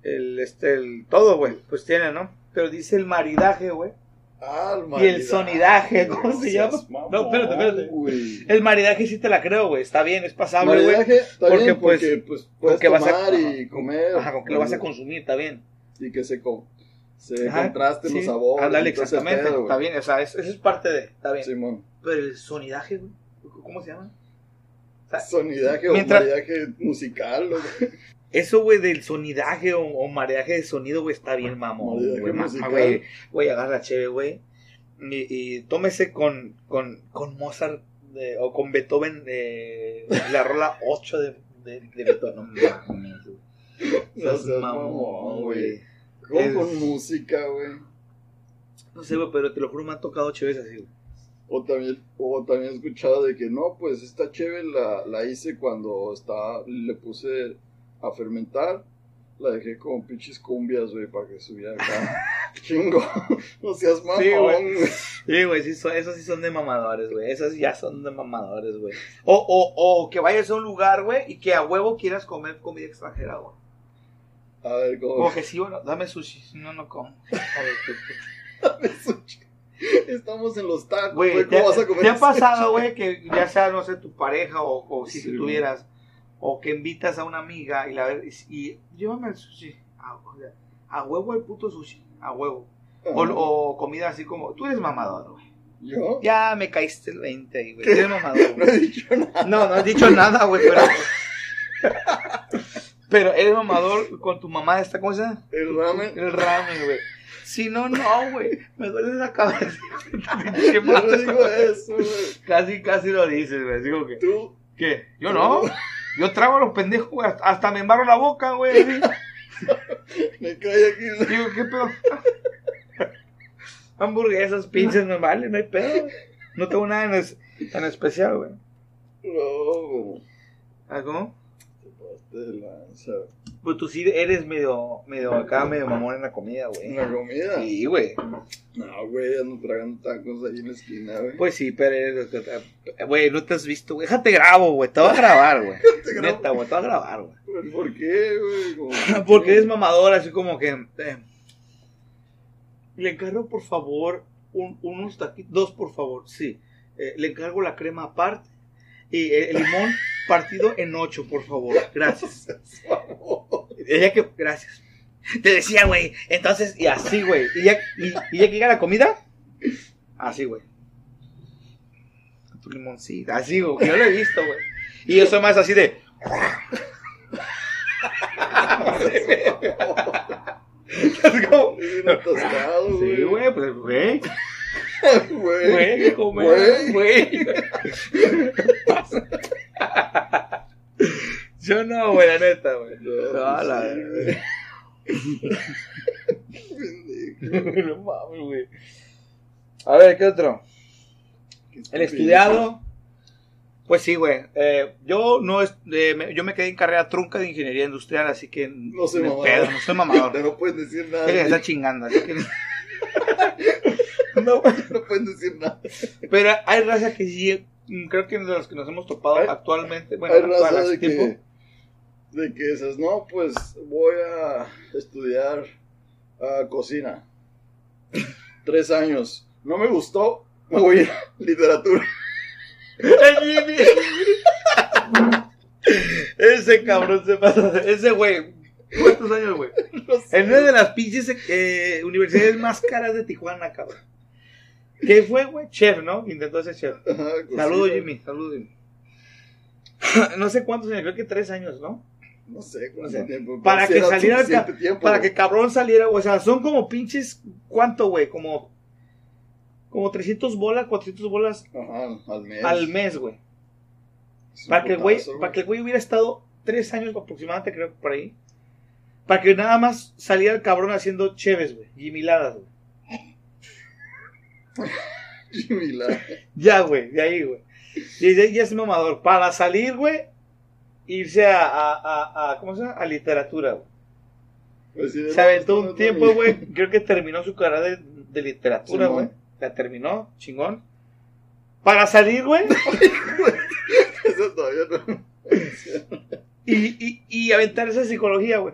El, este, el, todo, güey, pues tiene, ¿no? Pero dice el maridaje, güey. Ah, el Y el maridaje, sonidaje, ¿cómo se llama? mamón, No, espérate, espérate. güey. El maridaje sí te la creo, güey. Está bien, es pasable, güey. Maridaje está porque, bien pues, porque, pues, puedes que vas a- tomar y comer. Ajá, con que lo vas a consumir, está bien. y que se, co- se Ajá, contrasten sí. los sabores. Ándale, exactamente. pedo, está bien, o sea, es- eso es parte de. Está bien. Simón. Pero el sonidaje, güey. ¿Cómo se llama? Sea, (laughs) Sonidaje mientras- o maridaje musical. o- Eso, güey, del sonidaje o, o mareaje de sonido, güey, está bien, mamón. Güey, Ma- musical. güey, güey, agarra chévere, güey. Y, y tómese con, con, con Mozart de- o con Beethoven de la rola 8 de, de, de Beethoven. No mames, güey. No Seas mamón, güey. ¿Cómo Es- con música, güey? No sé, güey, pero te lo juro, me han tocado chéveres así, güey. O también, o también he escuchado de que no, pues esta cheve la, la hice cuando estaba, le puse a fermentar, la dejé como pinches cumbias, güey, para que subiera acá. (laughs) Chingo, (laughs) no seas mamón, Sí, güey. Sí, güey, sí esos sí son de mamadores, güey. Esos ya son de mamadores, güey. O, o, o que vayas a un lugar, güey, y que a huevo quieras comer comida extranjera, güey. A ver, ¿cómo? Como que sí, bueno, dame sushi, si no, no como. (laughs) A ver, ¿qué- qué- Sushi. (laughs) Estamos en los tacos, Güey, ¿te, ¿cómo vas a comer te ha pasado, güey, que ya sea, no sé, tu pareja o, o si Sí, tú tuvieras, o que invitas a una amiga y la ves, y, y llévame el sushi. A, o sea, a huevo el puto sushi, a huevo. O, comida así como, tú eres mamador, güey. ¿Yo? Ya me caíste el 20 ahí, güey. Eres mamador, (laughs) No güey. he dicho nada. No, no has dicho nada, güey, pero. (laughs) Pero eres mamador con tu mamá, esta cosa. El ramen. El ramen, güey. Si no, no, güey. Me duele la cabeza. (laughs) Yo no digo eso, güey. Casi, casi lo dices, güey. Digo que. Tú, ¿Qué? Yo no. Yo trago a los pendejos, güey. Hasta- me embarro la boca, güey. (laughs) me cae aquí. Digo, ¿qué pedo? (laughs) Hamburguesas, pinches, me vale, no hay pedo. No tengo nada en, es- en especial, güey. No. ¿Ah, cómo? Te pasaste de lanza. Pues tú sí eres medio, medio acá, medio mamón en la comida, güey. ¿En la comida? Sí, güey. No, güey, ando tragando tacos ahí en la esquina, güey. Pues sí, pero eres- güey, no te has visto, güey. Déjate grabo, güey. Te voy a grabar, güey. (laughs) Te grabo. Neta, güey, te voy a grabar, güey. ¿Por- ¿Por qué, güey? (laughs) Porque eres mamador, así como que. eh, le encargo, por favor, un- unos taquitos. Dos, por favor, sí. Eh, le encargo la crema aparte. Y eh, el limón (laughs) partido en ocho, por favor. Gracias. (laughs) Ella que. Gracias. Te decía, güey. Entonces, y así, güey. Y ya, y, y ya que llega la comida. Así, güey. limoncito. Así, güey. Yo lo he visto, güey. Y yo soy más así de. Es como- güey. Sí, güey, pues, güey. Güey. Güey, güey. (laughs) (laughs) Yo no, güey, la neta, güey. No, No, la sí, verdad. Pendejo. (laughs) No mames, güey. A ver, ¿qué otro? El estudiado. Pues sí, güey. Eh, yo no es, eh, me- yo me quedé en carrera trunca de ingeniería industrial, así que No soy mamador. pedo, no soy mamador. (laughs) No pueden decir nada. Él está chingando, así que no, No pueden decir nada. pero hay raza que sí, creo que de los que nos hemos topado Hay- actualmente, bueno, Hay raza de que, de que dices, no, pues voy a estudiar cocina. (laughs) Tres años. No me gustó, me voy a (laughs) literatura. Ese cabrón se pasa. Ese güey. ¿Cuántos años, güey? (laughs) No sé. En una de las pinches eh, universidades más caras de Tijuana, cabrón. ¿Qué fue, güey? Chef, ¿no? Intentó ser chef. Saludos, Jimmy. Saludos, Jimmy. (laughs) No sé cuántos años, creo que tres años, ¿no? No sé cuánto tiempo. para que era saliera ca- tiempo. Para que cabrón saliera, o sea, son como pinches. ¿Cuánto, güey? Como. Como 300 bolas, 400 bolas Ajá, al mes. al mes, güey. Para que, el güey, para que el güey hubiera estado tres años aproximadamente, creo, por ahí. Para que nada más saliera el cabrón haciendo cheves, güey. Y miladas, güey. (laughs) Jimmy Lara. Ya, güey, de ahí, güey. Y ya es mamador. Para salir, güey, irse a, a, a, a- ¿cómo se llama? A literatura, güey. Pues Se aventó un tiempo, güey. Creo que terminó su carrera de, de literatura, güey. La terminó, chingón. Para salir, (laughs) güey. Eso todavía no. Y, y, y aventar esa psicología, güey.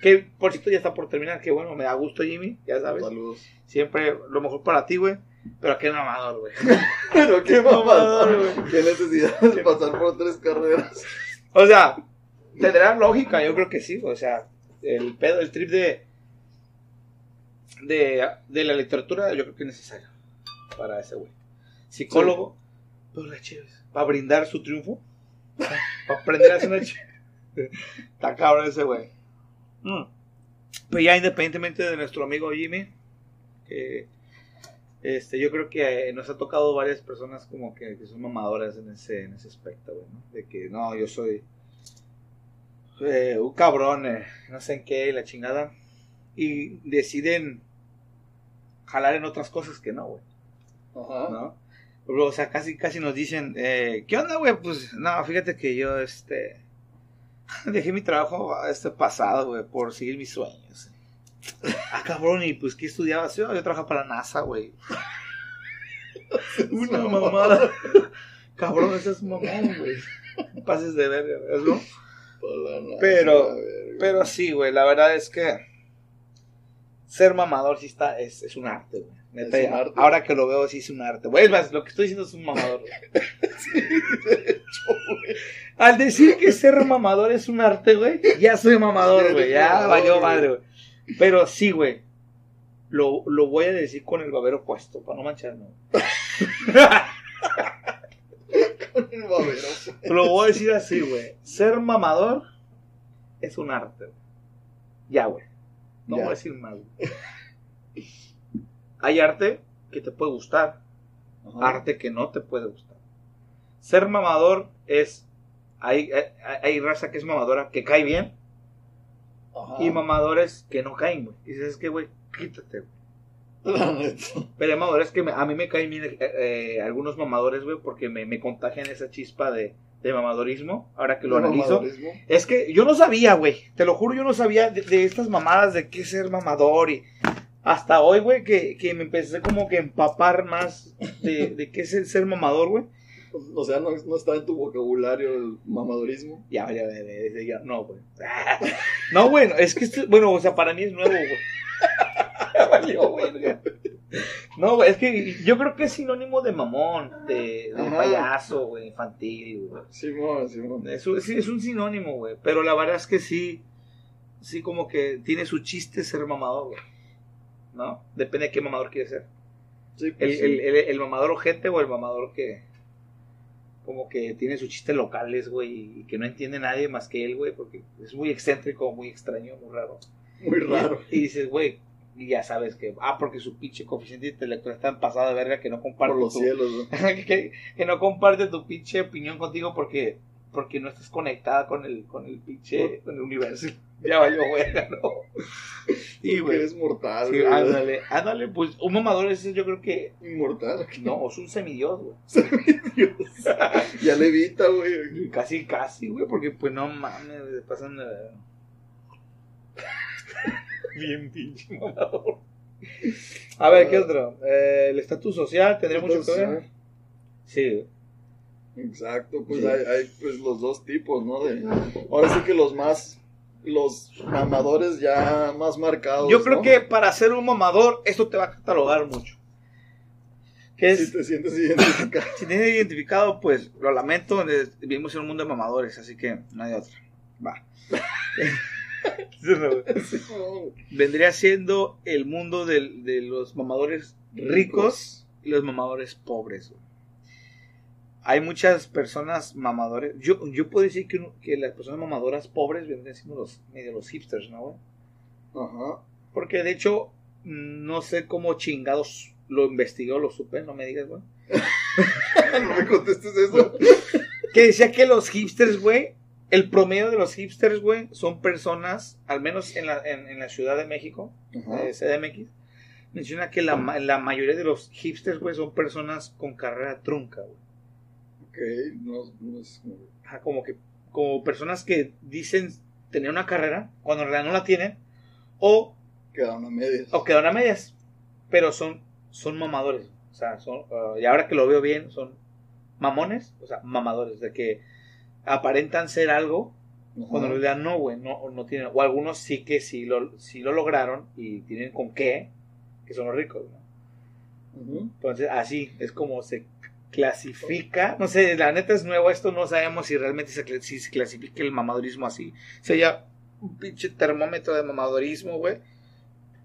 Que por cierto ya está por terminar. Que bueno, me da gusto, Jimmy. Ya sabes. Saludos. Siempre lo mejor para ti, güey. Pero qué mamador, güey. (laughs) Pero qué mamador, güey. Qué necesidad de pasar por tres carreras. O sea, tendrá lógica, yo creo que sí. O sea, el pedo, el trip de, de, de la literatura, yo creo que es necesario para ese güey. Psicólogo, pero la chévere, para brindar su triunfo, para aprender a hacer una chévere. (laughs) Está cabrón ese güey. Mm. Pero ya independientemente de nuestro amigo Jimmy, que este, yo creo que eh, nos ha tocado varias personas como que, que son mamadoras en ese, en ese aspecto, güey, ¿no? De que no, yo soy eh, un cabrón, eh, no sé en qué, la chingada. Y deciden jalar en otras cosas que no, güey, Ajá. ¿no? Pero, o sea, casi, casi nos dicen, eh, ¿qué onda, güey? Pues, no, fíjate que yo, este, (laughs) dejé mi trabajo este pasado, güey, por seguir mis sueños. (laughs) Ah, cabrón, y pues, ¿qué estudiabas? Yo, yo trabajaba para la NASA, güey. (laughs) Una mamada. Cabrón, ese es mamón, güey. Pases de verga, ¿no? Pero- Pero sí, güey, la verdad es que ser mamador sí está, es, es un arte, güey. Neta, Es un arte. Ahora que lo veo, sí es un arte. Güey, es más, lo que estoy diciendo es un mamador. (laughs) güey. Al decir que ser mamador es un arte, güey, ya soy mamador, güey. Ya valió madre, güey. Pero sí, güey. Lo, lo voy a decir con el babero puesto, para no mancharme. Con el babero. Lo voy a decir así, güey. Ser mamador es un arte. güey. Ya, güey. No Ya. voy a decir más. (laughs) Hay arte que te puede gustar, Ajá. arte que no te puede gustar. Ser mamador es. Hay, hay, hay raza que es mamadora que cae bien Ajá. y mamadores que no caen, güey. Y dices, es que, güey, quítate, güey. Pero mamadores que me- a mí me caen bien eh, eh, algunos mamadores, güey, porque me, me contagian esa chispa de, de mamadorismo. Ahora que lo analizo. Mamadorismo. Es que yo no sabía, güey. Te lo juro, yo no sabía de, de estas mamadas de qué ser mamador. Y hasta hoy, güey, que, que me empecé como que empapar más de, de qué es el ser mamador, güey. O sea, no, no está en tu vocabulario el mamadorismo. Ya, ya, ya, ya, ya, no, güey. (laughs) No, bueno, es que, esto- bueno, o sea, para mí es nuevo, güey. (laughs) Valió, güey. No, güey, es que yo creo que es sinónimo de mamón, de, de payaso, güey, infantil, güey. Simón, Simón. Es, un- sí, es un sinónimo, güey. Pero la verdad es que sí, sí como que tiene su chiste ser mamador, güey. ¿No? Depende de qué mamador quieres ser. Sí, El, pues, sí. el, el, el mamador ojete o el mamador que, como que tiene sus chistes locales, güey, y que no entiende nadie más que él, güey, porque es muy excéntrico, muy extraño, muy raro. Muy raro. Y, y dices, güey, y ya sabes que, ah, porque su pinche coeficiente intelectual está en pasada de verga que no comparte Por los tu- cielos, ¿no? (laughs) que, que no comparte tu pinche opinión contigo porque porque no estás conectada con el con el pinche con el universo. (laughs) Ya valió verga, ¿no? (laughs) Y güey. eres mortal, Sí, ándale, ándale, pues un mamador ese yo creo que Inmortal. no, es un semidios, güey. Dios. Ya levita, güey. Casi, casi, güey, porque pues no mames, pasan bien pinche mamador. A ver, ¿qué otro? Eh, el estatus social, ¿tendría mucho que ver? Sí. Exacto, pues Sí. hay, hay pues los dos tipos, ¿no? De, ahora sí que los más, los mamadores ya más marcados. Yo creo ¿no? que para ser un mamador, esto te va a catalogar mucho. Que es, Si te sientes identificado. (laughs) si tienes identificado, pues lo lamento, vivimos en un mundo de mamadores, así que no hay otra. Va. (laughs) (laughs) Vendría siendo el mundo del- de los mamadores ricos y los mamadores pobres. güey. Hay muchas personas mamadores. Yo, yo puedo decir que, que las personas mamadoras pobres vendrían siendo los, medio los hipsters, ¿no? güey? Ajá. Porque de hecho, no sé cómo chingados lo investigó, lo supe, no me digas, güey. (laughs) no me contestes eso. (laughs) Que decía que los hipsters, güey, el promedio de los hipsters, güey, son personas, al menos en la, en, en la Ciudad de México, eh, CDMX, menciona que la, la mayoría de los hipsters, güey, son personas con carrera trunca, güey. Ok, no, no es como- Ajá, como que, como personas que dicen tener una carrera, cuando en realidad no la tienen, o, quedaron a medias. o quedan a medias, pero son, son mamadores. O sea, son, ah, y ahora que lo veo bien, son mamones, o sea, mamadores, de que aparentan ser algo, cuando en realidad no, güey, no, no tienen, o algunos sí que sí lo, sí lo lograron y tienen con qué, que son los ricos, ¿no? Entonces, así es como se clasifica. No sé, la neta es nuevo esto, no sabemos si realmente se, si se clasifica el mamadorismo así. Sería un pinche termómetro de mamadorismo, güey.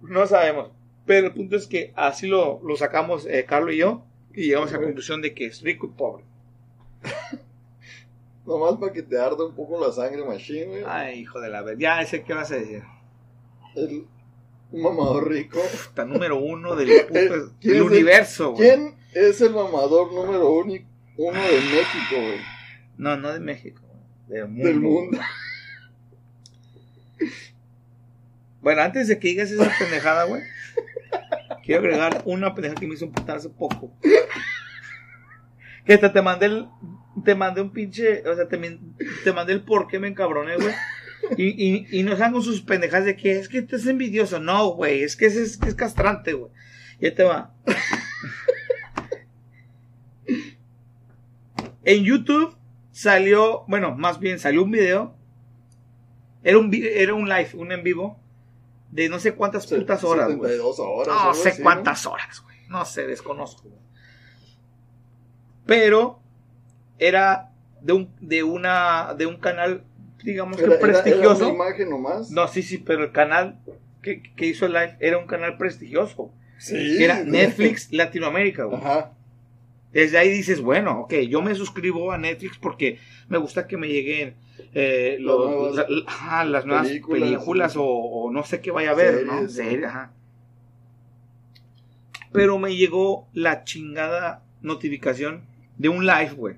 No sabemos. Pero el punto es que así lo, lo sacamos eh, Carlos y yo y llegamos a la conclusión de que es rico y pobre. (laughs) Nomás para que te arda un poco la sangre machine, güey. Ay, hijo de la verga. Ya sé qué vas a decir. El un mamador rico. Está número uno del, (laughs) puto- ¿Quién del es el- universo, güey. ¿Quién es el mamador número uno, uno de México, güey? No, no de México, güey, del mundo. Del mundo. Bueno, antes de que digas esa pendejada, güey, quiero agregar una pendejada que me hizo emputar hace poco. Que te, te mandé el, te mandé un pinche, o sea, te, te mandé el por qué me encabroné, güey. Y, y, y no salgan con sus pendejadas de que es que te es envidioso. No, güey, es que es, es, que es castrante, güey. Ya te va. En YouTube salió, bueno, más bien salió un video. Era un, era un live, un en vivo. De no sé cuántas putas horas, güey. 72 horas. No sé cuántas horas, güey. No sé, desconozco. güey. Pero era de un, de una, de un canal, digamos que Era, era- era prestigioso. una imagen nomás. No, sí, sí, pero el canal que, que hizo el live era un canal prestigioso. Sí. Que era Netflix Latinoamérica, güey. Ajá. Desde ahí dices, bueno, ok, yo me suscribo a Netflix porque me gusta que me lleguen eh, Las nuevas la- la- ajá, las nuevas películas, películas, o, o no sé qué vaya a ver, ¿no? Series, Series, ajá. Pero me llegó la chingada notificación de un live, güey.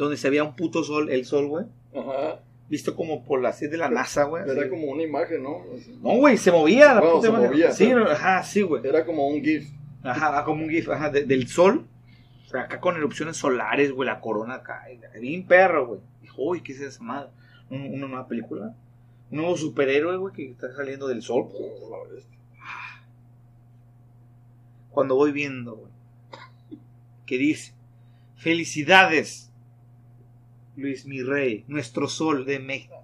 Donde se veía un puto sol, el sol, güey. Ajá. Visto como por la sed de la NASA, güey. Era así. como una imagen, ¿no? Así. No, güey, se movía la Bueno, puta se imagen. movía, Sí, no, ajá, sí, güey. Era como un GIF. Ajá, como un GIF, ajá, de- del sol. O sea, acá con erupciones solares, güey, la corona acá. Bien perro, güey. Uy, ¿qué es esa madre? ¿Un- ¿Una nueva película? Un nuevo superhéroe, güey, que está saliendo del sol. Cuando voy viendo, güey, que dice, felicidades, Luis mi rey, nuestro sol de México.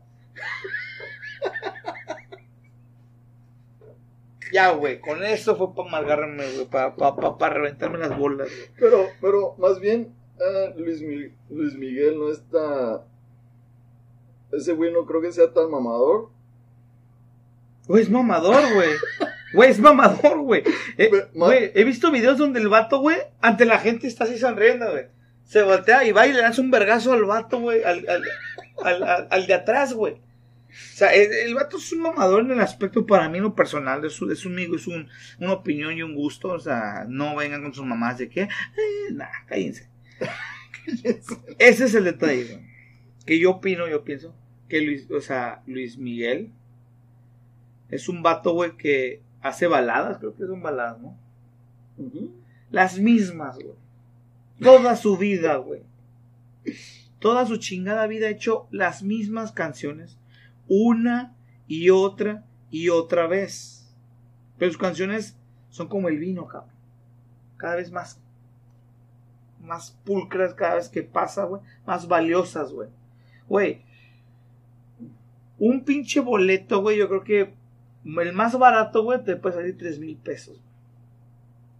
Ya, güey, con eso fue para amargarme, güey, para pa, pa, pa reventarme las bolas, güey. Pero, pero más bien, ah, Luis, Mi- Luis Miguel no está. Ese güey no creo que sea tan mamador. Güey, es mamador, güey. Güey, es mamador, güey. Eh, he visto videos donde el vato, güey, ante la gente está así sonriendo, güey. Se voltea y va y le lanza un vergazo al vato, güey. Al, al, al, de atrás, güey. O sea, el, el vato es un mamador en el aspecto para mí, lo personal. Es, un- es un amigo, es un, una opinión y un gusto. O sea, no vengan con sus mamás de que, eh, nah, cállense. (laughs) Ese es el detalle, güey. Que yo opino, yo pienso que Luis, o sea, Luis Miguel es un vato, güey, que hace baladas, creo que son baladas, ¿no? Las mismas, güey. Toda su vida, güey. Toda su chingada vida ha hecho las mismas canciones. Una y otra y otra vez. Pero sus canciones son como el vino, cabrón. Cada vez más. Más pulcras cada vez que pasa, güey. Más valiosas, güey. Güey. Un pinche boleto, güey. Yo creo que el más barato, güey, te puede salir tres mil pesos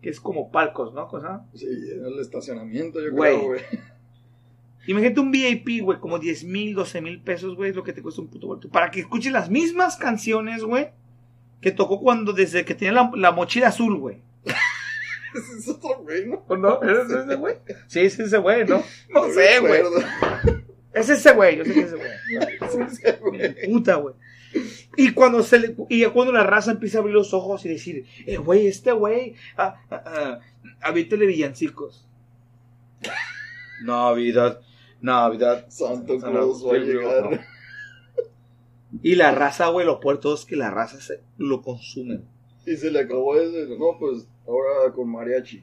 que es como palcos, ¿no? Cosa. Sí, en el estacionamiento, yo Güey. creo, güey. Imagínate un VIP, güey, como 10 mil, 12 mil pesos, güey, es lo que te cuesta un puto boleto. Para que escuches las mismas canciones, güey, que tocó cuando, desde que tenía la, la mochila azul, güey. (laughs) Ese es otro güey, ¿no? ¿O no? ¿Es ese güey? Sí, es ese güey, ¿no? No sé, me güey. Es ese güey, yo sé que es ese güey. (laughs) Sí, sí, güey. Puta, güey. Y cuando se le, y ya cuando la raza empieza a abrir los ojos y decir, eh, güey, este güey, ah, ah, ah, villancicos. (laughs) Navidad, Navidad. Santo Claus va a llegar. Y la raza, güey, lo peor todo es que la raza se lo consumen. Y se le acabó ese. No, pues ahora con mariachi.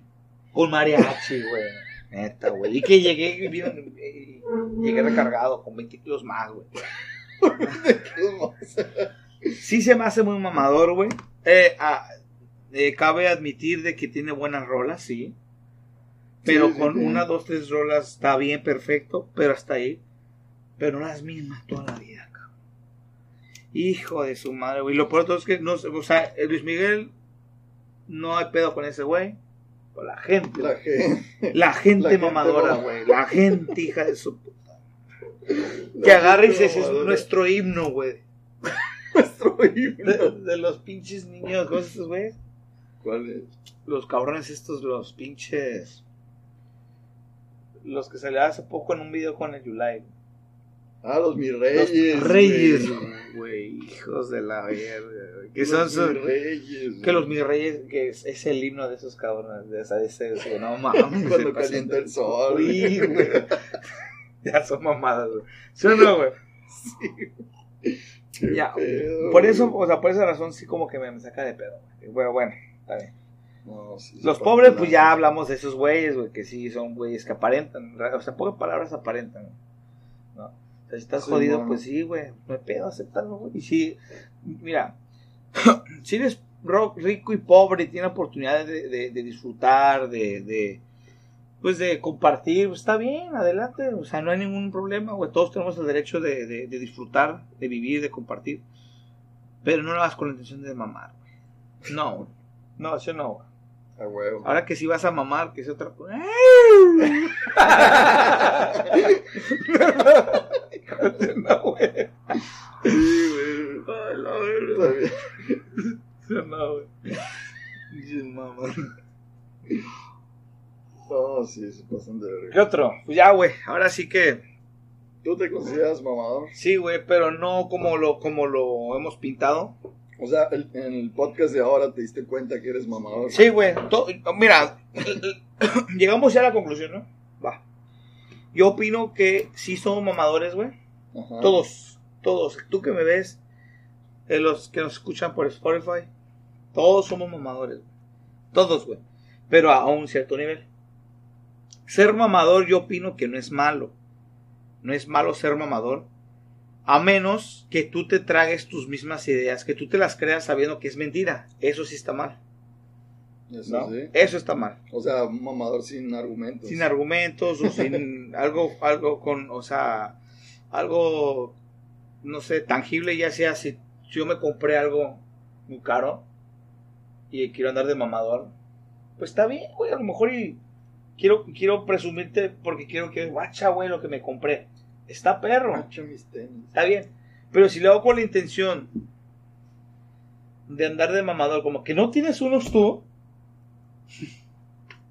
Con mariachi, güey. Neta, güey. Y que llegué, bien, eh, llegué recargado con 20 kilos más, güey. (laughs) Sí se me hace muy mamador, güey. Eh, ah, eh, cabe admitir de que tiene buenas rolas, sí. Pero Sí, con sí. una, dos, tres rolas está bien, perfecto. Pero hasta ahí. Pero no las mismas toda la vida, cabrón. Hijo de su madre, güey. Lo peor es que no sé, o sea, eh, Luis Miguel no hay pedo con ese güey. Con la gente. La gente. La gente La gente mamadora, güey. La gente hija de su puta. Que agarre y se es nuestro himno, güey. Nuestro himno. de los pinches niños, ¿cómo es estos güeyes? ¿Cuál es? Los cabrones estos, los pinches. Los que salieron hace poco en un video con el Yulai. Ah, los mis Los reyes. reyes, güey. güey, hijos de la verga. güey. Que Los son, son- reyes. que los güey. mis reyes, que es, es el himno de esos cabrones, de esa, de ese, no mames. (laughs) Cuando se calienta el sol. Güey. (laughs) Ya son mamadas, güey. ¿Sí o no, güey? Qué Ya, pedo, Por eso, o sea, por esa razón sí como que me, me saca de pedo. güey. Bueno, bueno, está bien. No, sí, Los pobres, pues ya hablamos de esos güeyes, güey, que sí son güeyes que aparentan. O sea, pocas palabras aparentan. ¿no? O sea, si estás Sí, jodido, pues sí, güey, no hay pedo, acéptalo, güey. Y si, mira, (clears throat) si eres ro- rico y pobre y tienes oportunidad de, de- de disfrutar, de, de, pues de compartir, pues está bien, adelante. O sea, no hay ningún problema, güey. Todos tenemos el derecho de, de- de disfrutar, de vivir, de compartir. Pero no lo hagas con la intención de mamar, güey. No, güey. no, eso no, güey. A huevo. Ahora que si vas a mamar, que es otra cosa. (laughs) no, güey. Sí, güey. Güey. No, sí, se pasan de ¿Qué verga. otro? Pues ya, güey. Ahora sí que. ¿Tú te consideras mamador? Sí, güey, pero no como lo, como lo hemos pintado. O sea, el- en el podcast de ahora te diste cuenta que eres mamador. Sí, güey. to- Mira, (coughs) llegamos ya a la conclusión, ¿no? Va. Yo opino que sí somos mamadores, güey. Todos, todos. Tú que me ves, eh, los que nos escuchan por Spotify, todos somos mamadores. güey. Todos, güey. Pero a un cierto nivel. Ser mamador yo opino que no es malo. No es malo ser mamador. A menos que tú te tragues tus mismas ideas, que tú te las creas sabiendo que es mentira. Eso sí está mal. Eso ¿no? sí. Eso está mal. O sea, un mamador sin argumentos. sin argumentos o sin (laughs) algo algo con o sea algo no sé tangible ya sea si yo me compré algo muy caro y quiero andar de mamador pues está bien güey a lo mejor y quiero quiero presumirte porque quiero que guacha güey lo que me compré está perro mis tenis. está bien pero si lo hago con la intención de andar de mamador como que no tienes unos tú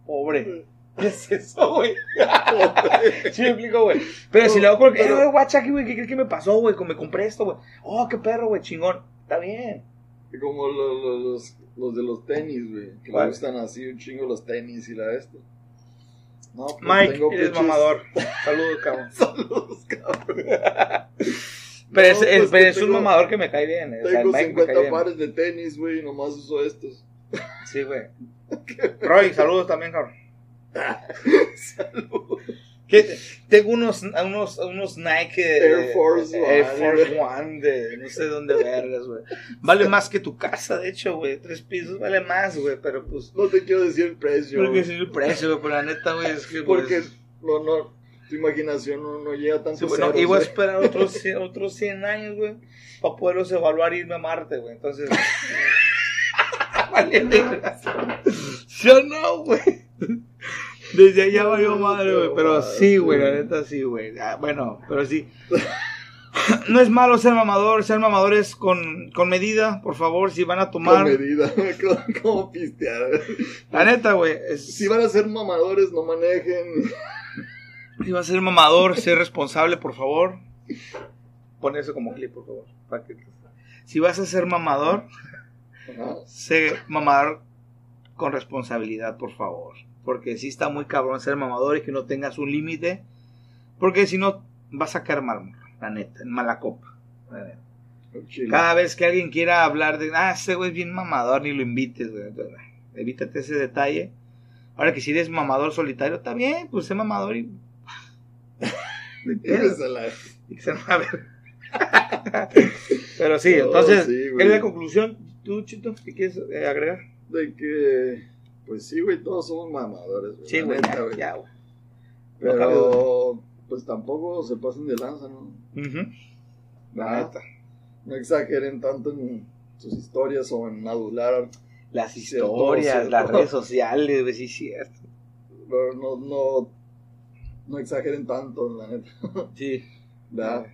pobre (laughs) ¿Qué es eso, güey? (laughs) sí, me explico, güey. Pero si le hago con. Eh, güey, guacha, güey, ¿qué crees que me pasó, güey? Me compré esto, güey. Oh, qué perro, güey, chingón. Está bien. Como lo- lo- los, los de los tenis, güey. Que me gustan así un chingo los tenis y la esto. No, pues Mike, tengo eres mamador. (laughs) Saludos, cabrón. Saludos, cabrón. (laughs) Pero No, es, pues es- que es un mamador que me cae bien. eh. O sea, Tengo Mike me cae 50 bien. pares de tenis, güey, y nomás uso estos. Sí, güey. (laughs) Roy, saludos también, cabrón. Saludos. Tengo unos, unos, unos Nike Air Force One, Force güey. One de no sé dónde vergas, güey. Vale más que tu casa, de hecho, güey. Tres pisos vale más, güey, pero pues. No te quiero decir el precio. Que güey, sí el precio, güey, pero la neta, güey, es que. pues, Porque no, no, tu imaginación no, no llega a tanto sí, no, ceros, iba a esperar (laughs) otros, 100 otros 100 años, güey, para poderlos evaluar y irme a Marte, güey. Entonces. (laughs) (laughs) vale, verga. ¿Sí o no, güey? Desde allá valió madre, güey. Pero sí, güey, la neta sí, güey. Ah, Bueno, pero sí. No es malo ser mamador, ser mamadores con, con medida, por favor, si van a Con tomar. medida, (laughs) como, pistear. La neta, güey. es- Si van a ser mamadores, no manejen. Si vas a ser mamador, sé responsable, por favor. Pon eso como clip, por favor. para que- Si vas a ser mamador, Ajá. sé mamador con responsabilidad, por favor. Porque sí está muy cabrón ser mamador y que no tengas un límite. Porque si no, vas a caer mal, la neta, en mala copa. la neta. Chile. Cada vez que alguien quiera hablar de, ah, ese güey es bien mamador, ni lo invites, güey. Entonces, Evítate ese detalle. Ahora que si eres mamador solitario, está bien, pues sé mamador y. (laughs) (laughs) Pero sí, entonces, sí. ¿qué es la conclusión? ¿Tú, Chito, qué quieres eh, agregar? De que, pues sí, güey, todos somos mamadores, güey. Sí, güey, neta, ya, güey. ya, güey. Pero, pues tampoco se pasen de lanza, ¿no? Ujú. La neta. No exageren tanto en sus historias o en adular. Las historias, las redes (laughs) sociales, güey, sí, es cierto. Pero no, no, no exageren tanto, la neta. (laughs) Sí, ¿verdad?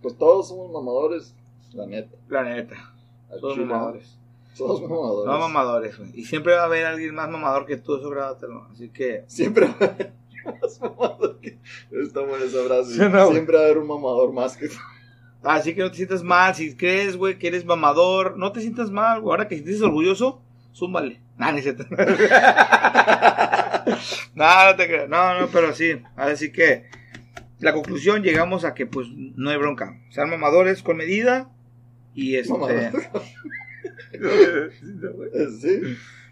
Pues todos somos mamadores, la neta. la neta. Todos mamadores. Todos mamadores. No mamadores, güey. Y siempre va a haber alguien más mamador que tú, eso grábatelo. Así que. Siempre va a haber más mamador que... Está buena esa frase. Sí, no. Siempre va a haber un mamador más que tú. Así que no te sientas mal. Si crees, güey, que eres mamador, no te sientas mal, güey. Ahora que te sientes orgulloso, zúmbale. Nah, es cierto. (laughs) no, no te creas. No, no, pero sí. Así que la conclusión llegamos a que, pues, no hay bronca. Sean mamadores con medida y este.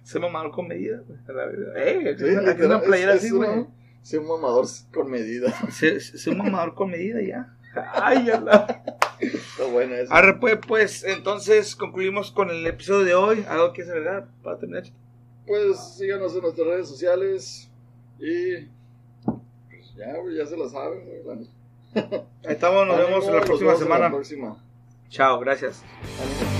Sí. Mamador con medida, güey. a la verdad. Eh, Sí, una literal, playera es- así, güey. Sí, un mamador con medida. Ser un mamador con medida ya. Ay, ya la. Está buena eso. Arre, pues, pues, entonces concluimos con el episodio de hoy. ¿Algo que agregar para terminar? Pues síganos en nuestras redes sociales y pues ya, ya se la saben. güey, la. Ahí estamos, nos Ánimo, vemos la próxima semana. próxima. Chao, gracias. Ánimo.